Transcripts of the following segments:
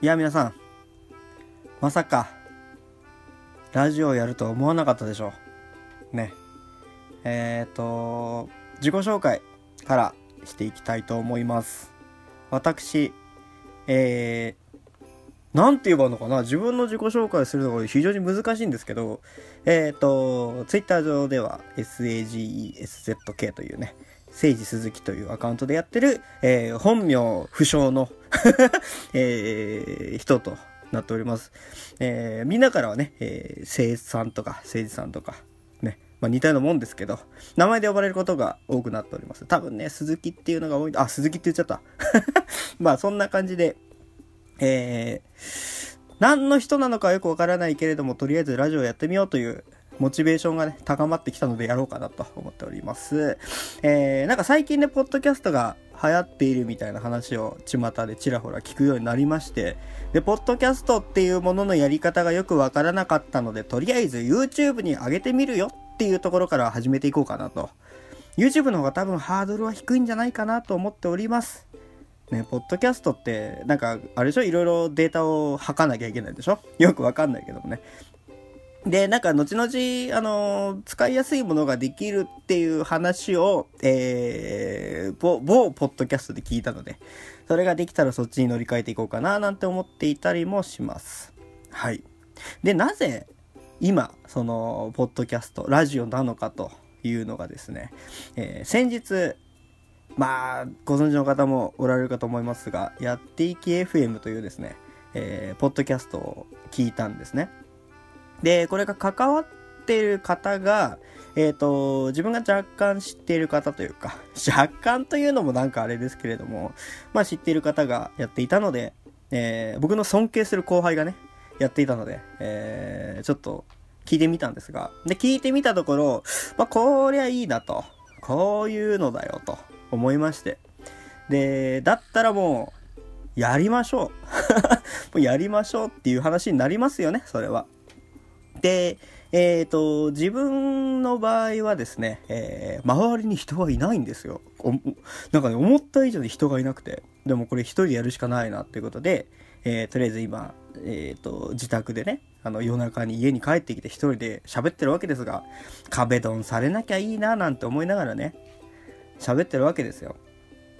いや皆さん。まさかラジオをやるとは思わなかったでしょう。ね。えっ、ー、と自己紹介からしていきたいと思います。私えー、なんて言えばいいのかな。自分の自己紹介するのが非常に難しいんですけど、えっ、ー、と、ツイッター上では SAGESZK というね、聖治鈴木というアカウントでやってる、えー、本名不詳の えー、人となっております。えー、みんなからはね、えー、聖さんとか聖治さんとか、ね、まあ似たようなもんですけど、名前で呼ばれることが多くなっております。多分ね、鈴木っていうのが多い、あ、鈴木って言っちゃった。まあそんな感じで、えー、何の人なのかよくわからないけれども、とりあえずラジオやってみようというモチベーションがね、高まってきたのでやろうかなと思っております。えー、なんか最近ね、ポッドキャストが流行っているみたいな話を巷でちらほら聞くようになりまして、で、ポッドキャストっていうもののやり方がよくわからなかったので、とりあえず YouTube に上げてみるよっていうところから始めていこうかなと。YouTube の方が多分ハードルは低いんじゃないかなと思っております。ね、ポッドキャストって、なんか、あれでしょ？いろいろデータを吐かなきゃいけないでしょ？よくわかんないけどもね。で、なんか、後々、あの、使いやすいものができるっていう話を、えー、某、某ポッドキャストで聞いたので、それができたらそっちに乗り換えていこうかな、なんて思っていたりもします。はい。で、なぜ、今、その、ポッドキャスト、ラジオなのかというのがですね、えー、先日、まあ、ご存知の方もおられるかと思いますが、やっていき FM というですね、えー、ポッドキャストを聞いたんですね。で、これが関わってる方が、えっ、ー、と、自分が若干知っている方というか、若干というのもなんかあれですけれども、まあ知っている方がやっていたので、えー、僕の尊敬する後輩がね、やっていたので、えー、ちょっと聞いてみたんですが、で、聞いてみたところ、まあこりゃいいなと、こういうのだよと思いまして、で、だったらもう、やりましょう。もうやりましょうっていう話になりますよね、それは。で、えっ、ー、と、自分の場合はですね、えー、周りに人がいないんですよ。なんかね、思った以上に人がいなくて、でもこれ一人でやるしかないなっていうことで、えー、とりあえず今、えっ、と、自宅でね、あの、夜中に家に帰ってきて一人で喋ってるわけですが、壁ドンされなきゃいいななんて思いながらね、喋ってるわけですよ。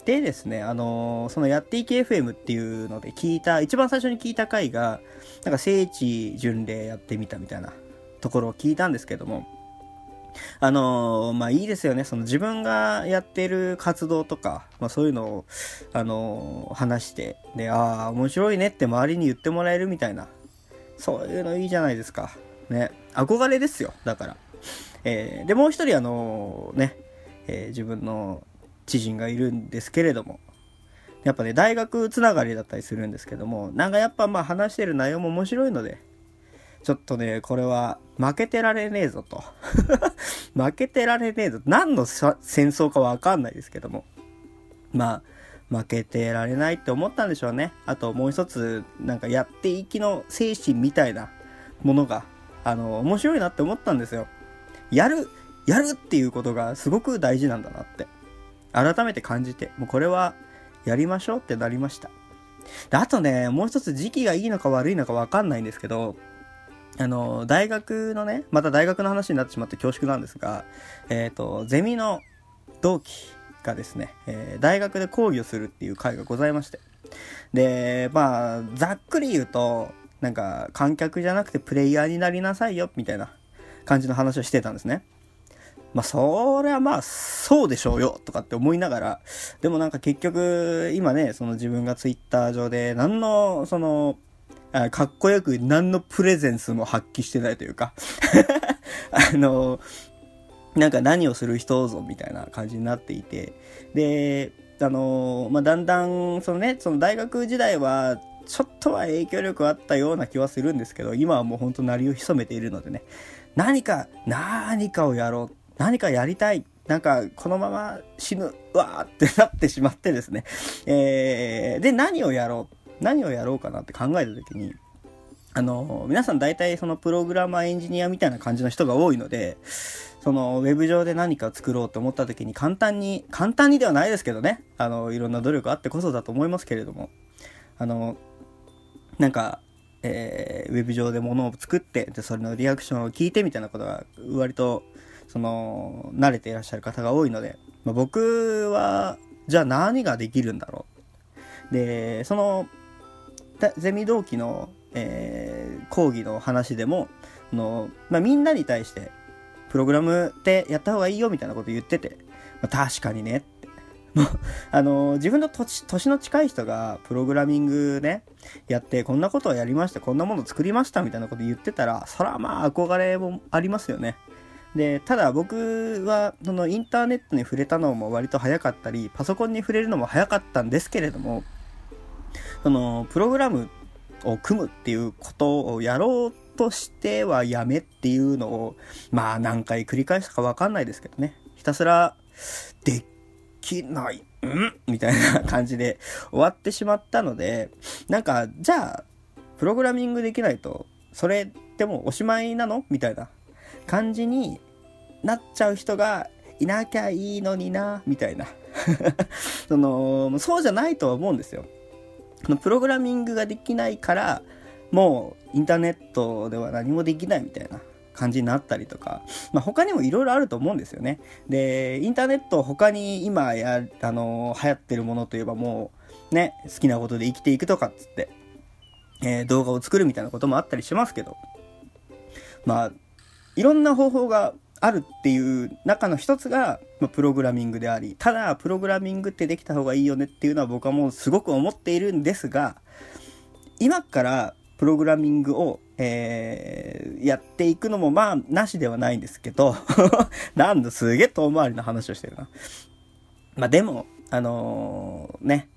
でですね、あの、そのやっていき FM っていうので聞いた、一番最初に聞いた回が、なんか聖地巡礼やってみたみたいなところを聞いたんですけども、あの、まあいいですよね。その自分がやってる活動とか、まあそういうのを、あの、話して、で、ああ、面白いねって周りに言ってもらえるみたいな、そういうのいいじゃないですか。ね。憧れですよ。だから。えー、で、もう一人あのね、えー、自分の知人がいるんですけれども、やっぱね、大学つながりだったりするんですけども、なんかやっぱまあ話してる内容も面白いので、ちょっとね、これは負けてられねえぞと。負けてられねえぞ。何の戦争かわかんないですけども。まあ、負けてられないって思ったんでしょうね。あともう一つ、なんかやっていきの精神みたいなものが、あの、面白いなって思ったんですよ。やる、やるっていうことがすごく大事なんだなって。改めて感じて、もうこれはやりましょうってなりました。で、あとね、もう一つ時期がいいのか悪いのかわかんないんですけど、あの、大学のね、また大学の話になってしまって恐縮なんですが、えっ、ー、と、ゼミの同期がですね、えー、大学で講義をするっていう会がございまして。で、まあ、ざっくり言うと、なんか、観客じゃなくてプレイヤーになりなさいよ、みたいな感じの話をしてたんですね。まあ、それはまあ、そうでしょうよ、とかって思いながら、でもなんか結局、今ね、その自分がツイッター上で、何の、その、かっこよく何のプレゼンスも発揮してないというか あの、なんか何をする人ぞみたいな感じになっていて、で、あの、まあ、だんだん、そのね、その大学時代は、ちょっとは影響力あったような気はするんですけど、今はもうほんと鳴りを潜めているのでね、何か、何かをやろう何かやりたい。なんか、このまま死ぬ、わーってなってしまってですね。えー、で、何をやろう。何をやろうかなって考えた時に、あの、皆さん大体そのプログラマーエンジニアみたいな感じの人が多いので、そのウェブ上で何か作ろうと思った時に簡単に、簡単にではないですけどね、あの、いろんな努力あってこそだと思いますけれども、あの、なんか、えー、ウェブ上で物を作って、で、それのリアクションを聞いてみたいなことが、割と、その、慣れていらっしゃる方が多いので、まあ、僕は、じゃあ何ができるんだろう。で、その、ゼミ同期の、えー、講義の話でも、の、まあ、みんなに対して、プログラムってやった方がいいよみたいなこと言ってて、まあ、確かにねって。あの、自分の年、年の近い人がプログラミングね、やって、こんなことをやりました、こんなもの作りましたみたいなこと言ってたら、そらまあ憧れもありますよね。で、ただ僕は、そのインターネットに触れたのも割と早かったり、パソコンに触れるのも早かったんですけれども、その、プログラムを組むっていうことをやろうとしてはやめっていうのを、まあ何回繰り返したかわかんないですけどね。ひたすら、できない、ん？みたいな感じで終わってしまったので、なんか、じゃあ、プログラミングできないと、それってもおしまいなの？みたいな感じになっちゃう人がいなきゃいいのにな、みたいな。その、そうじゃないとは思うんですよ。プログラミングができないから、もうインターネットでは何もできないみたいな感じになったりとか、まあ、他にもいろいろあると思うんですよね。で、インターネット他に今や、あの流行ってるものといえばもう、ね、好きなことで生きていくとかっつって、えー、動画を作るみたいなこともあったりしますけど、まあ、いろんな方法があるっていう中の一つが、ま、プログラミングであり、ただ、プログラミングってできた方がいいよねっていうのは僕はもうすごく思っているんですが、今からプログラミングを、えー、やっていくのもまあ、なしではないんですけど なんだ、すげえ遠回りの話をしてるな。まあでも、あのー、ね、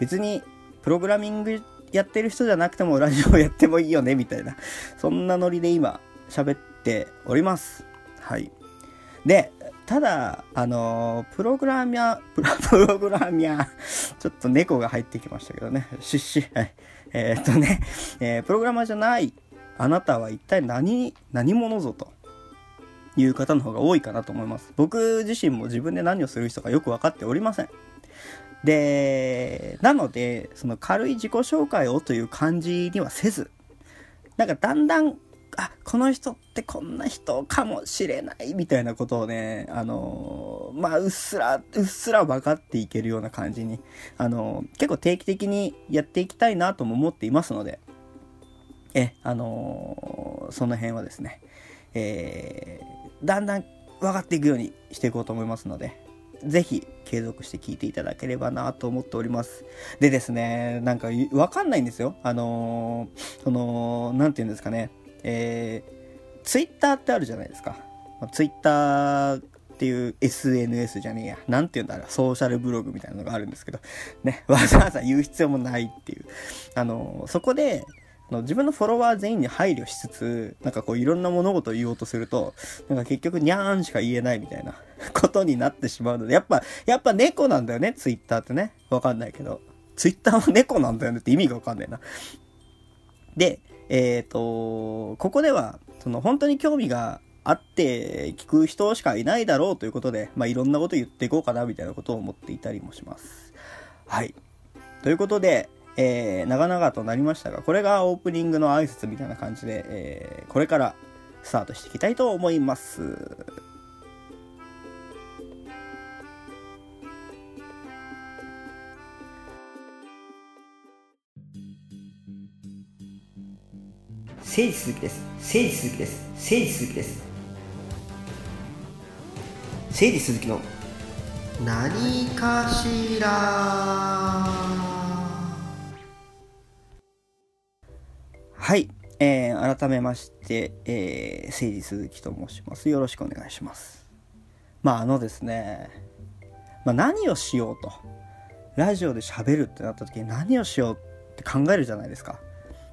別に、プログラミングやってる人じゃなくてもラジオやってもいいよね、みたいな。そんなノリで今、喋っております。はい。で、ただ、あのー、プログラミャー、プログラミャー、ちょっと猫が入ってきましたけどね。シッシュ。はい。え、っとね、えー、プログラマーじゃないあなたは一体何、何者ぞという方の方が多いかなと思います。僕自身も自分で何をする人かよく分かっておりません。で、なので、その軽い自己紹介をという感じにはせず、なんかだんだんあ、この人ってこんな人かもしれないみたいなことをね、あのー、まあ、うっすら、うっすら分かっていけるような感じに、あのー、結構定期的にやっていきたいなとも思っていますので、え、あのー、その辺はですね、えー、だんだん分かっていくようにしていこうと思いますので、ぜひ継続して聞いていただければなと思っております。でですね、なんかわかんないんですよ。あのー、その、なんて言うんですかね。えー、ツイッターってあるじゃないですか。ツイッターっていう SNS じゃねえや。なんて言うんだろう。ソーシャルブログみたいなのがあるんですけど、ね、わざわざ言う必要もないっていう。あの、そこで、自分のフォロワー全員に配慮しつつ、なんかこういろんな物事を言おうとすると、なんか結局にゃーんしか言えないみたいな ことになってしまうので、やっぱ、やっぱ猫なんだよね、ツイッターってね。わかんないけど。ツイッターは猫なんだよねって意味がわかんないな。で、えっ、ー、と、ここでは、その本当に興味があって聞く人しかいないだろうということで、まあ、いろんなこと言っていこうかなみたいなことを思っていたりもします。はい。ということで、えー、長々となりましたが、これがオープニングの挨拶みたいな感じで、えー、これからスタートしていきたいと思います。聖地鈴木です。聖地鈴木です。聖地鈴木です。聖地鈴木の何かしらはい、えー、改めまして、えー、聖地鈴木と申します。よろしくお願いします。まああのですね、まあ、何をしようと。ラジオで喋るってなった時に何をしようって考えるじゃないですか。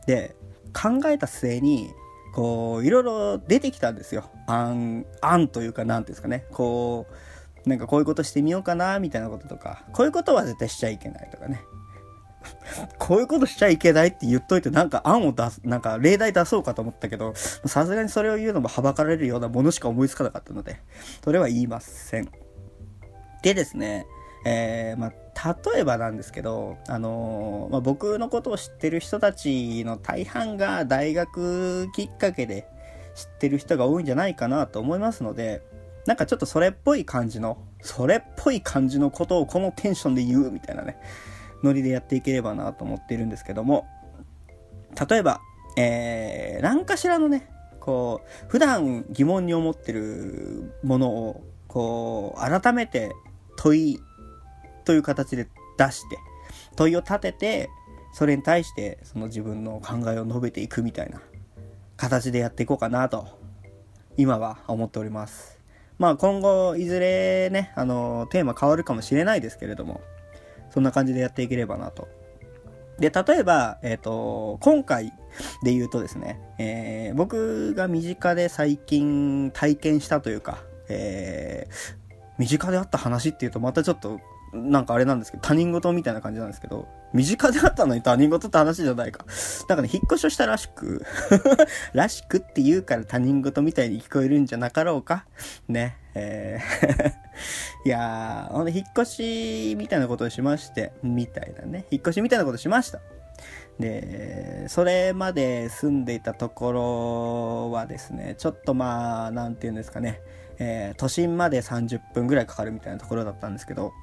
で、考えた末に、こう、いろいろ出てきたんですよ。案、案というか、なんていうんですかね。こう、なんかこういうことしてみようかな、みたいなこととか、こういうことは絶対しちゃいけないとかね。こういうことしちゃいけないって言っといて、なんか案を出す、なんか例題出そうかと思ったけど、さすがにそれを言うのもはばかられるようなものしか思いつかなかったので、それは言いません。でですね、えー、まあ、例えばなんですけど、あのー、まあ、僕のことを知ってる人たちの大半が大学きっかけで知ってる人が多いんじゃないかなと思いますので、なんかちょっとそれっぽい感じの、それっぽい感じのことをこのテンションで言うみたいなね、ノリでやっていければなと思ってるんですけども、例えば、えー、何かしらのね、こう、普段疑問に思ってるものを、こう、改めて問いという形で出して、問いを立てて、それに対してその自分の考えを述べていくみたいな形でやっていこうかなと、今は思っております。まあ今後、いずれね、あの、テーマ変わるかもしれないですけれども、そんな感じでやっていければなと。で、例えば、えっ、ー、と、今回で言うとですね、えー、僕が身近で最近体験したというか、えー、身近であった話っていうとまたちょっとなんかあれなんですけど、他人事みたいな感じなんですけど、身近であったのに他人事って話じゃないか。なんかね、引っ越しをしたらしく らしくって言うから他人事みたいに聞こえるんじゃなかろうか。ね。えー いやー、ほんと引っ越しみたいなことをしまして、みたいなね。引っ越しみたいなことしました。で、それまで住んでいたところはですね、ちょっとまあ、なんて言うんですかね、えー、都心まで30分ぐらいかかるみたいなところだったんですけど、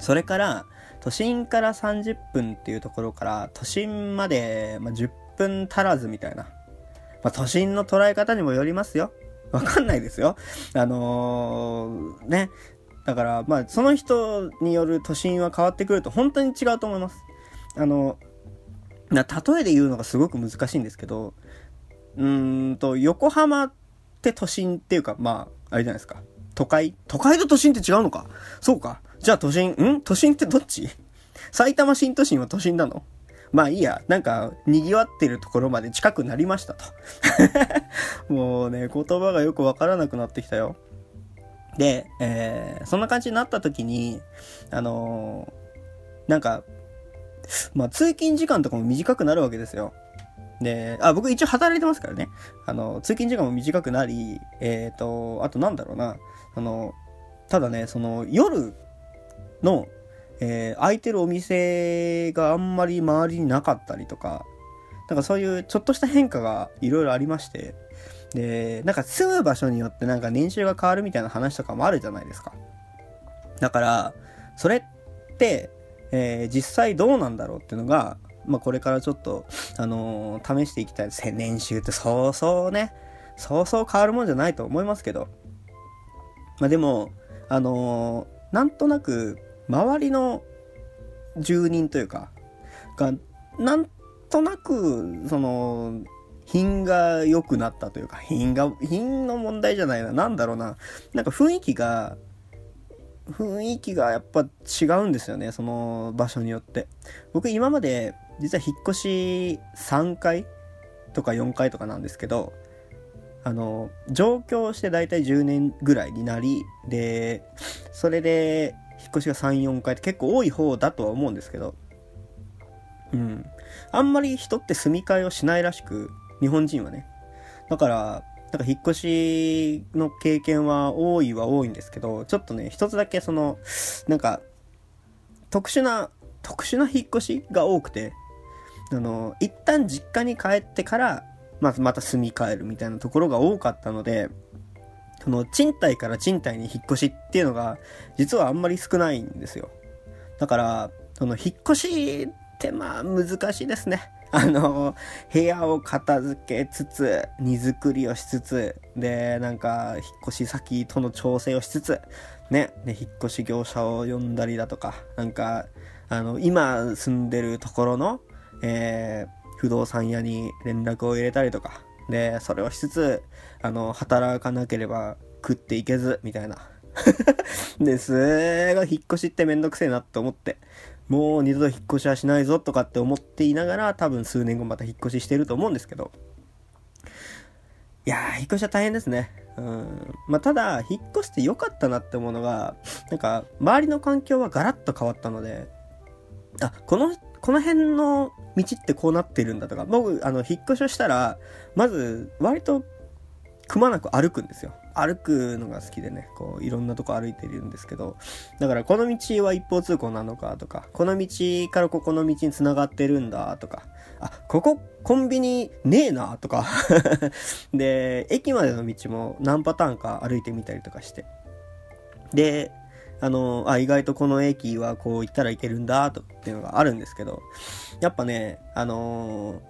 それから、都心から30分っていうところから、都心まで、まあ、10分足らずみたいな。まあ、都心の捉え方にもよりますよ。わかんないですよ。あのー、ね。だから、まあ、その人による都心は変わってくると本当に違うと思います。あの、例えで言うのがすごく難しいんですけど、うーんと、横浜って都心っていうか、まあ、あれじゃないですか。都会？都会と都心って違うのか？そうか。じゃあ都心、ん？都心ってどっち？埼玉新都心は都心なの？まあいいや、なんか、賑わってるところまで近くなりましたと。もうね、言葉がよくわからなくなってきたよ。で、えー、そんな感じになった時に、あのー、なんか、まあ通勤時間とかも短くなるわけですよ。で、あ、僕一応働いてますからね。あの、通勤時間も短くなり、えっ、ー、と、あとなんだろうな、あの、ただね、その夜の、えー、空いてるお店があんまり周りになかったりとか、なんかそういうちょっとした変化がいろいろありまして、で、なんか住む場所によってなんか年収が変わるみたいな話とかもあるじゃないですか。だから、それって、えー、実際どうなんだろうっていうのが、まあこれからちょっと、あのー、試していきたいです。年収ってそうそうね、そうそう変わるもんじゃないと思いますけど。まあでも、あのー、なんとなく、周りの住人というか、が、なんとなく、その、品が良くなったというか、品が、品の問題じゃないな。なんだろうな。なんか雰囲気が、雰囲気がやっぱ違うんですよね。その場所によって。僕今まで、実は引っ越し3回とか4回とかなんですけど、あの、上京して大体10年ぐらいになり、で、それで、引っ越しが3、4回って結構多い方だとは思うんですけど、うん。あんまり人って住み替えをしないらしく、日本人はね。だから、なんか引っ越しの経験は多いは多いんですけど、ちょっとね、一つだけその、なんか、特殊な、特殊な引っ越しが多くて、あの、一旦実家に帰ってから、まずまた住み替えるみたいなところが多かったので、その賃貸から賃貸に引っ越しっていうのが、実はあんまり少ないんですよ。だから、その引っ越しってまあ難しいですね。あの、部屋を片付けつつ、荷造りをしつつ、で、なんか、引っ越し先との調整をしつつ、ね、で、引っ越し業者を呼んだりだとか、なんか、あの、今住んでるところの、えー、不動産屋に連絡を入れたりとか、で、それをしつつ、あの、働かなければ食っていけず、みたいな。で、すごい引っ越しってめんどくせえなって思って、もう二度と引っ越しはしないぞとかって思っていながら、多分数年後また引っ越ししてると思うんですけど、いやー、引っ越しは大変ですね。うん。まあ、ただ、引っ越して良かったなって思うのが、なんか、周りの環境はガラッと変わったので、あ、このこの辺の道ってこうなってるんだとか、僕、あの、引っ越しをしたら、まず、割と、くまなく歩くんですよ。歩くのが好きでね、こう、いろんなとこ歩いてるんですけど、だからこの道は一方通行なのかとか、この道からここの道に繋がってるんだとか、あ、ここコンビニねえなとか で、駅までの道も何パターンか歩いてみたりとかして。で、あの、あ、意外とこの駅はこう行ったらいけるんだ、とっていうのがあるんですけど、やっぱね、あのー、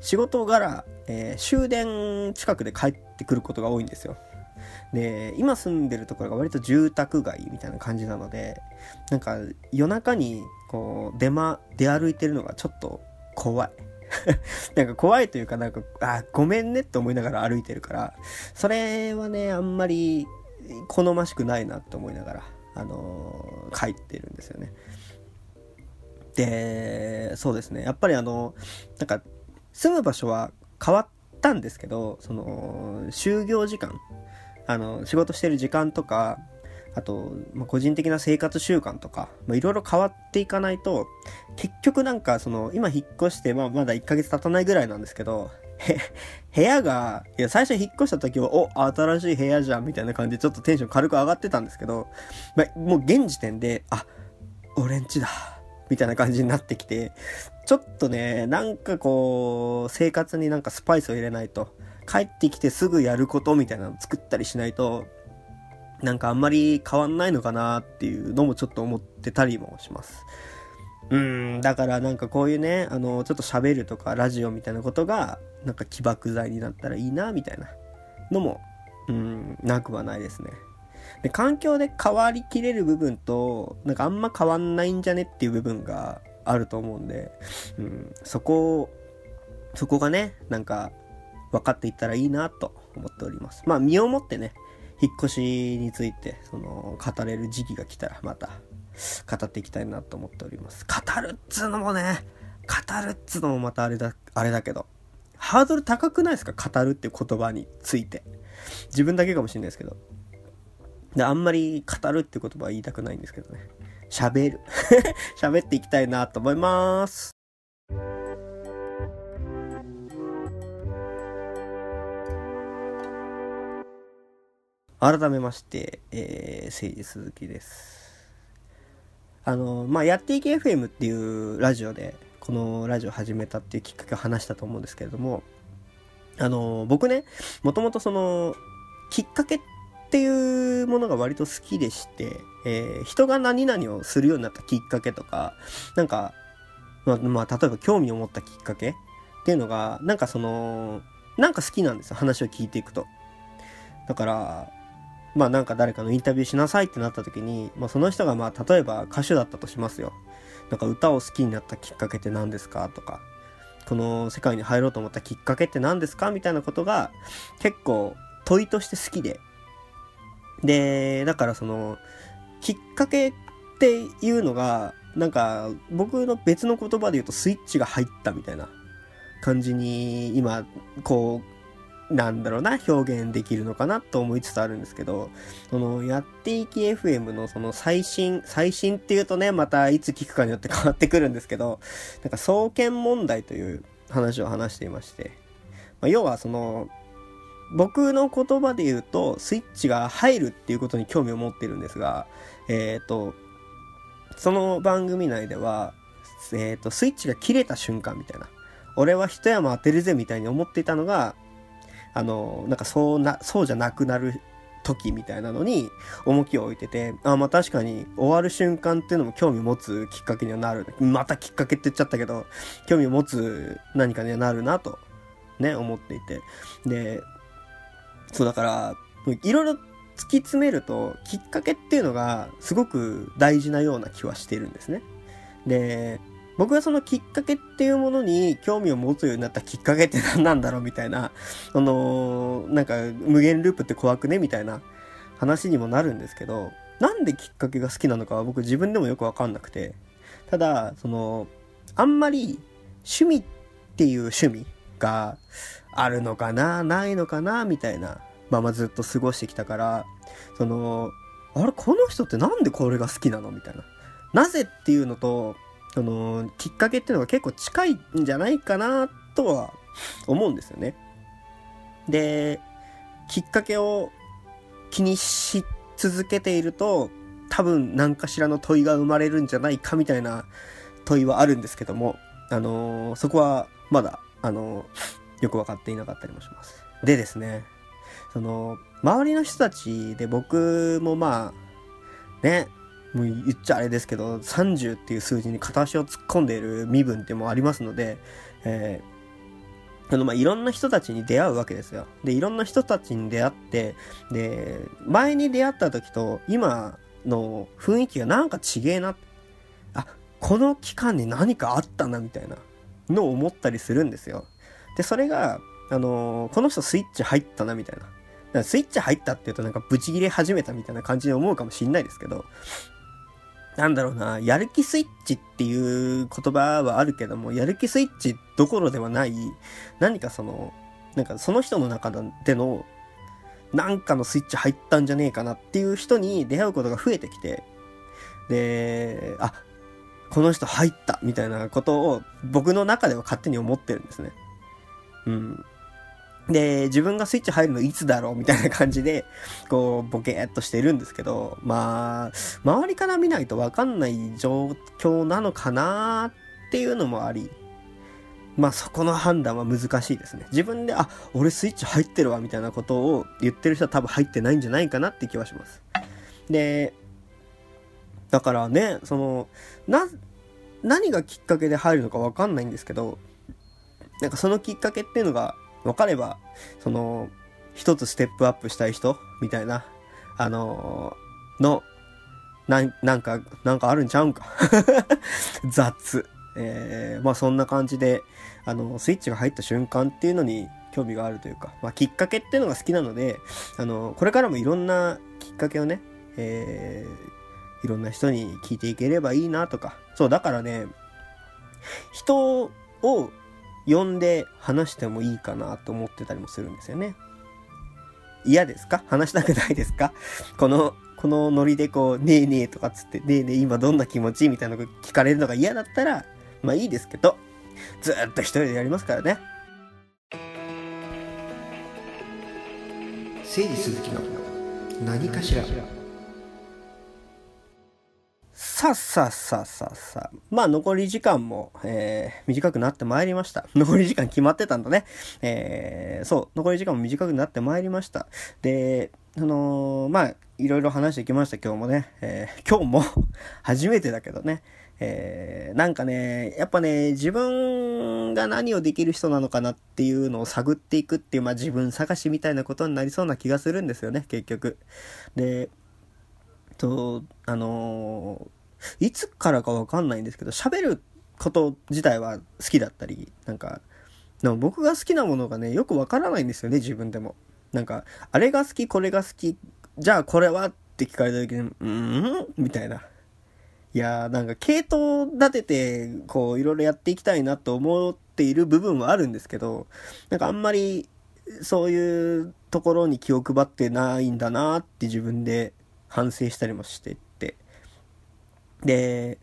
仕事柄、えー、終電近くで帰ってくることが多いんですよ。で、今住んでるところが割と住宅街みたいな感じなので、なんか夜中にこう出ま、出歩いてるのがちょっと怖い。なんか怖いというかなんか、あ、ごめんねって思いながら歩いてるから、それはね、あんまり好ましくないなって思いながら、あのー、帰ってるんですよね。で、そうですね。やっぱりあの、なんか、住む場所は変わったんですけど、その、就業時間、あの、仕事してる時間とか、あと、まあ、個人的な生活習慣とか、まあ、いろいろ変わっていかないと、結局なんかその、今引っ越して、まあ、まだ1ヶ月経たないぐらいなんですけど、部屋が、いや、最初引っ越した時は、お、新しい部屋じゃん、みたいな感じでちょっとテンション軽く上がってたんですけど、まあ、もう現時点で、あ、俺んちだ、みたいな感じになってきて、ちょっとね、なんかこう、生活になんかスパイスを入れないと、帰ってきてすぐやることみたいなの作ったりしないと、なんかあんまり変わんないのかなっていうのもちょっと思ってたりもします。うん、だからなんかこういうね、あの、ちょっと喋るとかラジオみたいなことが、なんか起爆剤になったらいいな、みたいなのも、うん、なくはないですね。で、環境で変わりきれる部分と、なんかあんま変わんないんじゃねっていう部分があると思うんで、うん、そこそこがね、なんか分かっていったらいいなと思っております。まあ身をもってね、引っ越しについて、その、語れる時期が来たらまた語っていきたいなと思っております。語るっつうのもね、語るっつうのもまたあれだ、あれだけど、ハードル高くないですか？語るって言葉について。自分だけかもしれないですけど。で、あんまり語るって言葉は言いたくないんですけどね。喋る。喋っていきたいなと思います。改めまして、えー、誠治鈴木です。あの、まあ、やっていけ FM っていうラジオで、このラジオ始めたっていうきっかけを話したと思うんですけれども、あの、僕ね、もともとその、きっかけっていうものが割と好きでして、えー、人が何々をするようになったきっかけとか、なんか、まあ、まあ、例えば興味を持ったきっかけっていうのが、なんかその、なんか好きなんですよ、話を聞いていくと。だから、まあなんか誰かのインタビューしなさいってなった時に、まあその人がまあ例えば歌手だったとしますよ。なんか歌を好きになったきっかけって何ですかとか、この世界に入ろうと思ったきっかけって何ですかみたいなことが結構問いとして好きで。で、だからその、きっかけっていうのが、なんか僕の別の言葉で言うとスイッチが入ったみたいな感じに今、こう、なんだろうな、表現できるのかなと思いつつあるんですけど、その、やっていき FM のその最新、最新っていうとね、またいつ聞くかによって変わってくるんですけど、なんか創建問題という話を話していまして、まあ、要はその、僕の言葉で言うと、スイッチが入るっていうことに興味を持ってるんですが、えっ、ー、と、その番組内では、えっ、ー、と、スイッチが切れた瞬間みたいな。俺は一山当てるぜみたいに思っていたのが、あの、なんかそうな、そうじゃなくなる時みたいなのに重きを置いてて、あ、まあ確かに終わる瞬間っていうのも興味持つきっかけにはなる。またきっかけって言っちゃったけど、興味を持つ何かにはなるなと、ね、思っていて。で、そうだから、いろいろ突き詰めると、きっかけっていうのがすごく大事なような気はしてるんですね。で、僕がそのきっかけっていうものに興味を持つようになったきっかけって何なんだろうみたいな、あのー、なんか無限ループって怖くねみたいな話にもなるんですけど、なんできっかけが好きなのかは僕自分でもよくわかんなくて、ただ、その、あんまり趣味っていう趣味があるのかな、ないのかな、みたいなままずっと過ごしてきたから、その、あれ、この人ってなんでこれが好きなのみたいな。なぜっていうのと、その、きっかけっていうのが結構近いんじゃないかなとは思うんですよね。で、きっかけを気にし続けていると、多分何かしらの問いが生まれるんじゃないかみたいな問いはあるんですけども、あのー、そこはまだ、あのー、よく分かっていなかったりもします。でですね、その、周りの人たちで僕もまあ、ね、もう言っちゃあれですけど、30っていう数字に片足を突っ込んでいる身分ってもありますので、えー、あの、まあ、いろんな人たちに出会うわけですよ。で、いろんな人たちに出会って、で、前に出会った時と今の雰囲気がなんか違えな。あ、この期間に何かあったな、みたいなのを思ったりするんですよ。で、それが、あのー、この人スイッチ入ったな、みたいな。スイッチ入ったっていうとなんかブチギレ始めたみたいな感じに思うかもしんないですけど、なんだろうな、やる気スイッチっていう言葉はあるけども、やる気スイッチどころではない、何かその、なんかその人の中での、なんかのスイッチ入ったんじゃねえかなっていう人に出会うことが増えてきて、で、あ、この人入ったみたいなことを僕の中では勝手に思ってるんですね。うん。で、自分がスイッチ入るのいつだろうみたいな感じで、こう、ボケーっとしてるんですけど、まあ、周りから見ないとわかんない状況なのかなっていうのもあり、まあそこの判断は難しいですね。自分で、あ、俺スイッチ入ってるわみたいなことを言ってる人は多分入ってないんじゃないかなって気はします。で、だからね、その、な、何がきっかけで入るのかわかんないんですけど、なんかそのきっかけっていうのが分かれば、その、一つステップアップしたい人みたいな、あのー、の、な、なんか、なんかあるんちゃうんか？雑。えー、まあそんな感じで、あの、スイッチが入った瞬間っていうのに興味があるというか、まあきっかけっていうのが好きなので、あの、これからもいろんなきっかけをね、えー、いろんな人に聞いていければいいなとか、そう、だからね、人を呼んで話してもいいかなと思ってたりもするんですよね。嫌ですか？話したくないですか？この、このノリでこう、ねえねえとかつって、ねえねえ今どんな気持ちみたいなの聞かれるのが嫌だったら、まあいいですけど、ずっと一人でやりますからね。誠治鈴木の何かしら。さあさあさあさあさあ。まあ残り時間も、えー、短くなってまいりました。残り時間決まってたんだね。えー、そう、残り時間も短くなってまいりました。で、あのー、まあ、いろいろ話してきました、今日もね。えー、今日も 初めてだけどね。えー、なんかね、やっぱね、自分が何をできる人なのかなっていうのを探っていくっていう、まあ自分探しみたいなことになりそうな気がするんですよね、結局。で、と、あのいつからかわかんないんですけど、喋ること自体は好きだったり、なんか、でも僕が好きなものがね、よくわからないんですよね、自分でも。なんか、あれが好き、これが好き、じゃあこれはって聞かれた時に、うん？みたいな。いやーなんか系統立てて、こう、いろいろやっていきたいなと思っている部分はあるんですけど、なんかあんまり、そういうところに気を配ってないんだなって自分で反省したりもしてで、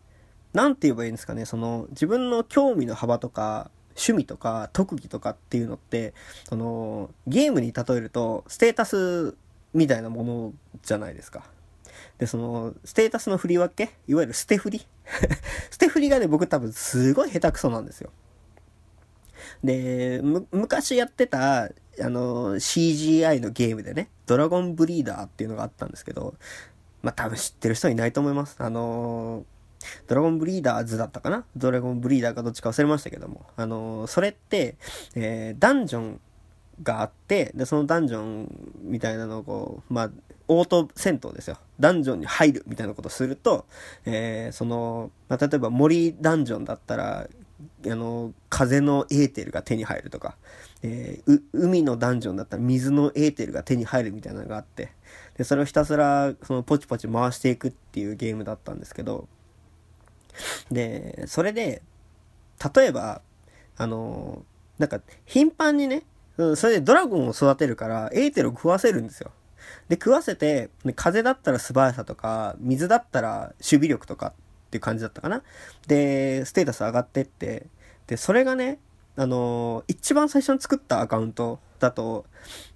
なんて言えばいいんですかね、その、自分の興味の幅とか、趣味とか、特技とかっていうのって、その、ゲームに例えると、ステータスみたいなものじゃないですか。で、その、ステータスの振り分けいわゆる捨て振り 捨て振りがね、僕多分すごい下手くそなんですよ。で、昔やってた、あの、CGI のゲームでね、ドラゴンブリーダーっていうのがあったんですけど、まあ、多分知ってる人いないと思います。あのー、ドラゴンブリーダーズだったかな？ドラゴンブリーダーかどっちか忘れましたけども。あのー、それって、えー、ダンジョンがあって、で、そのダンジョンみたいなのをこう、まあ、オート戦闘ですよ。ダンジョンに入るみたいなことをすると、えー、その、まあ、例えば森ダンジョンだったら、あの、風のエーテルが手に入るとか、えー、海のダンジョンだったら水のエーテルが手に入るみたいなのがあって、で、それをひたすら、そのポチポチ回していくっていうゲームだったんですけど、で、それで、例えば、あの、なんか、頻繁にね、それでドラゴンを育てるから、エーテルを食わせるんですよ。で、食わせて、風だったら素早さとか、水だったら守備力とかっていう感じだったかな。で、ステータス上がってって、で、それがね、あの一番最初に作ったアカウントだと、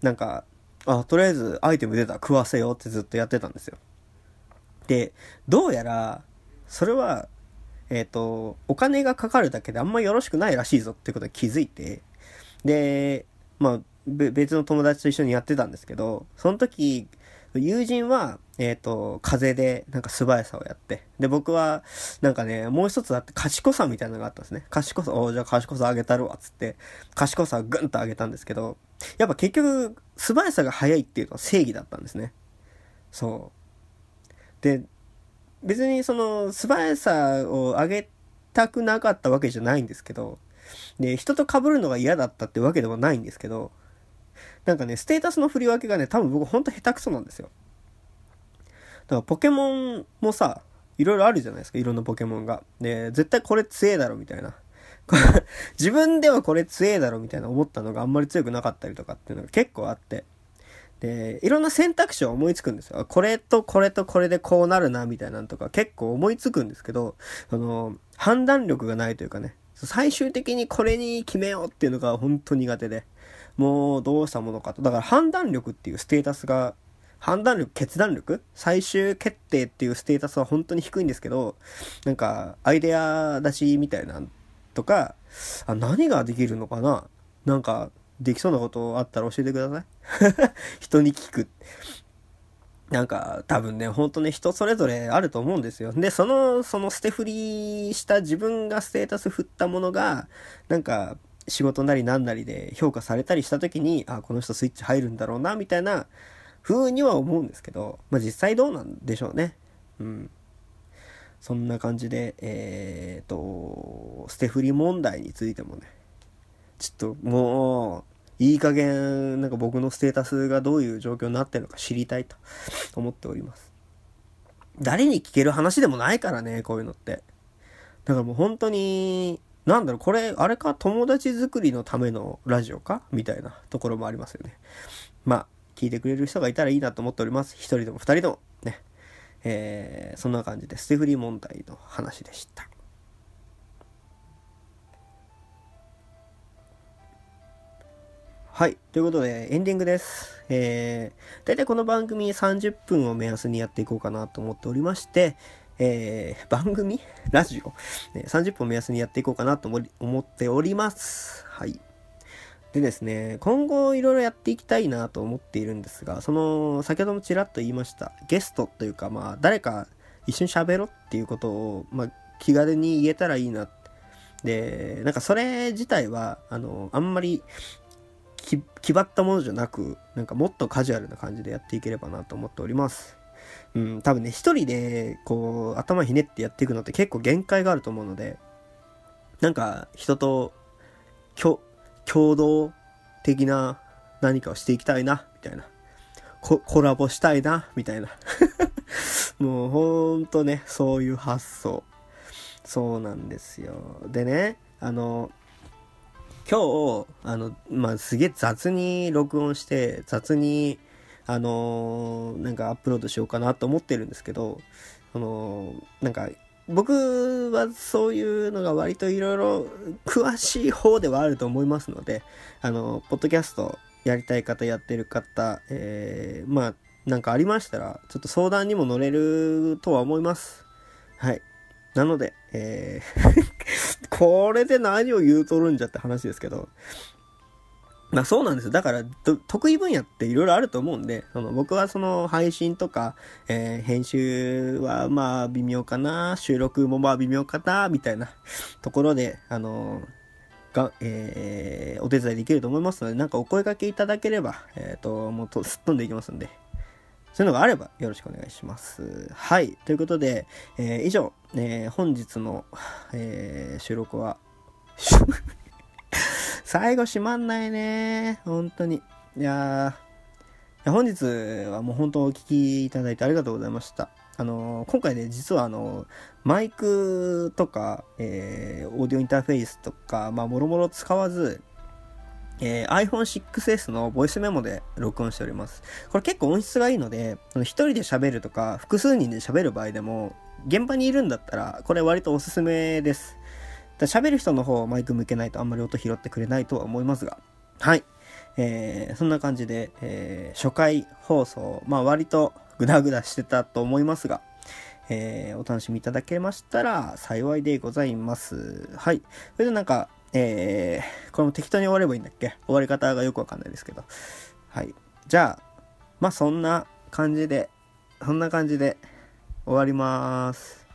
なんか、あ、とりあえずアイテム出た、食わせようってずっとやってたんですよ。で、どうやら、それは、えっ、ー、と、お金がかかるだけであんまよろしくないらしいぞってことに気づいて、で、まあ、別の友達と一緒にやってたんですけど、その時、友人は、えっ、ー、と、風で、なんか素早さをやって。で、僕は、なんかね、もう一つあって、賢さみたいなのがあったんですね。賢さ、おじゃあ賢さ上げたるわ、つって、賢さをぐんと上げたんですけど、やっぱ結局、素早さが速いっていうのは正義だったんですね。そう。で、別にその、素早さを上げたくなかったわけじゃないんですけど、で、人と被るのが嫌だったってわけでもないんですけど、なんかね、ステータスの振り分けがね、多分僕ほんと下手くそなんですよ。だからポケモンもさ、いろいろあるじゃないですか、いろんなポケモンが。で、絶対これ強えだろみたいな。自分ではこれ強えだろみたいな思ったのがあんまり強くなかったりとかっていうのが結構あって。で、いろんな選択肢を思いつくんですよ。これとこれとこれでこうなるな、みたいなのとか結構思いつくんですけど、あの、判断力がないというかね、最終的にこれに決めようっていうのが本当苦手で、もうどうしたものかと。だから判断力っていうステータスが、判断力、決断力最終決定っていうステータスは本当に低いんですけど、なんか、アイデア出しみたいなとか、あ、何ができるのかな？なんか、できそうなことあったら教えてください。人に聞く。なんか、多分ね、ほんとね、人それぞれあると思うんですよ。で、その、その捨て振りした自分がステータス振ったものが、なんか、仕事なりなんなりで評価されたりした時に、あ、この人スイッチ入るんだろうな、みたいな風には思うんですけど、まあ実際どうなんでしょうね。うん。そんな感じで、えーと、捨て振り問題についてもね、ちょっともう、いい加減、なんか僕のステータスがどういう状況になってるのか知りたいと思っております。誰に聞ける話でもないからね、こういうのって。だからもう本当に、なんだろう、これ、あれか、友達作りのためのラジオか？みたいなところもありますよね。まあ、聞いてくれる人がいたらいいなと思っております。一人でも二人でも。ね。えー、そんな感じで、捨て振り問題の話でした。はい。ということで、エンディングです。えー、大体この番組30分を目安にやっていこうかなと思っておりまして、えー、番組？ラジオ、ね、30分を目安にやっていこうかなと思っております。はい。でですね、今後いろいろやっていきたいなと思っているんですが、その、先ほどもちらっと言いました、ゲストというか、まあ、誰か一緒に喋ろっていうことを、まあ、気軽に言えたらいいな。で、なんかそれ自体は、あの、あんまり決まったものじゃなく、なんかもっとカジュアルな感じでやっていければなと思っております。うん、多分ね、一人で、こう、頭ひねってやっていくのって結構限界があると思うので、なんか、人と、共同的な何かをしていきたいな、みたいな。ココラボしたいな、みたいな。もうほんとね、そういう発想。そうなんですよ。でね、あの、今日、あの、まあ、すげえ雑に録音して、雑に、あのー、なんかアップロードしようかなと思ってるんですけど、その、なんか、僕はそういうのが割といろいろ詳しい方ではあると思いますので、あの、ポッドキャストやりたい方、やってる方、えー、まあ、なんかありましたら、ちょっと相談にも乗れるとは思います。はい。なので、えーこれで何を言うとるんじゃって話ですけど、まあそうなんですよ。だから、得意分野っていろいろあると思うんで、その僕はその配信とか、えー、編集はまあ微妙かな、収録もまあ微妙かな、みたいなところで、あのが、えー、お手伝いできると思いますので、なんかお声掛けいただければ、えっ、と、もうとすっ飛んでいきますんで、そういうのがあればよろしくお願いします。はい。ということで、えー、以上、えー、本日の、えー、収録は、最後閉まんないね。本当に。いやー、本日はもう本当お聴きいただいてありがとうございました。あの、今回ね、実はあのマイクとか、えー、オーディオインターフェースとか、まあ、もろもろ使わず、えー、iPhone 6S のボイスメモで録音しております。これ結構音質がいいので、一人で喋るとか、複数人で喋る場合でも、現場にいるんだったら、これ割とおすすめです。喋る人の方マイク向けないとあんまり音拾ってくれないとは思いますが。はい。えー、そんな感じで、えー、初回放送、まあ割とグダグダしてたと思いますが、えー、お楽しみいただけましたら幸いでございます。はい。それでなんか、えー、これも適当に終わればいいんだっけ？終わり方がよくわかんないですけど。はい。じゃあ、まあそんな感じで、そんな感じで終わります。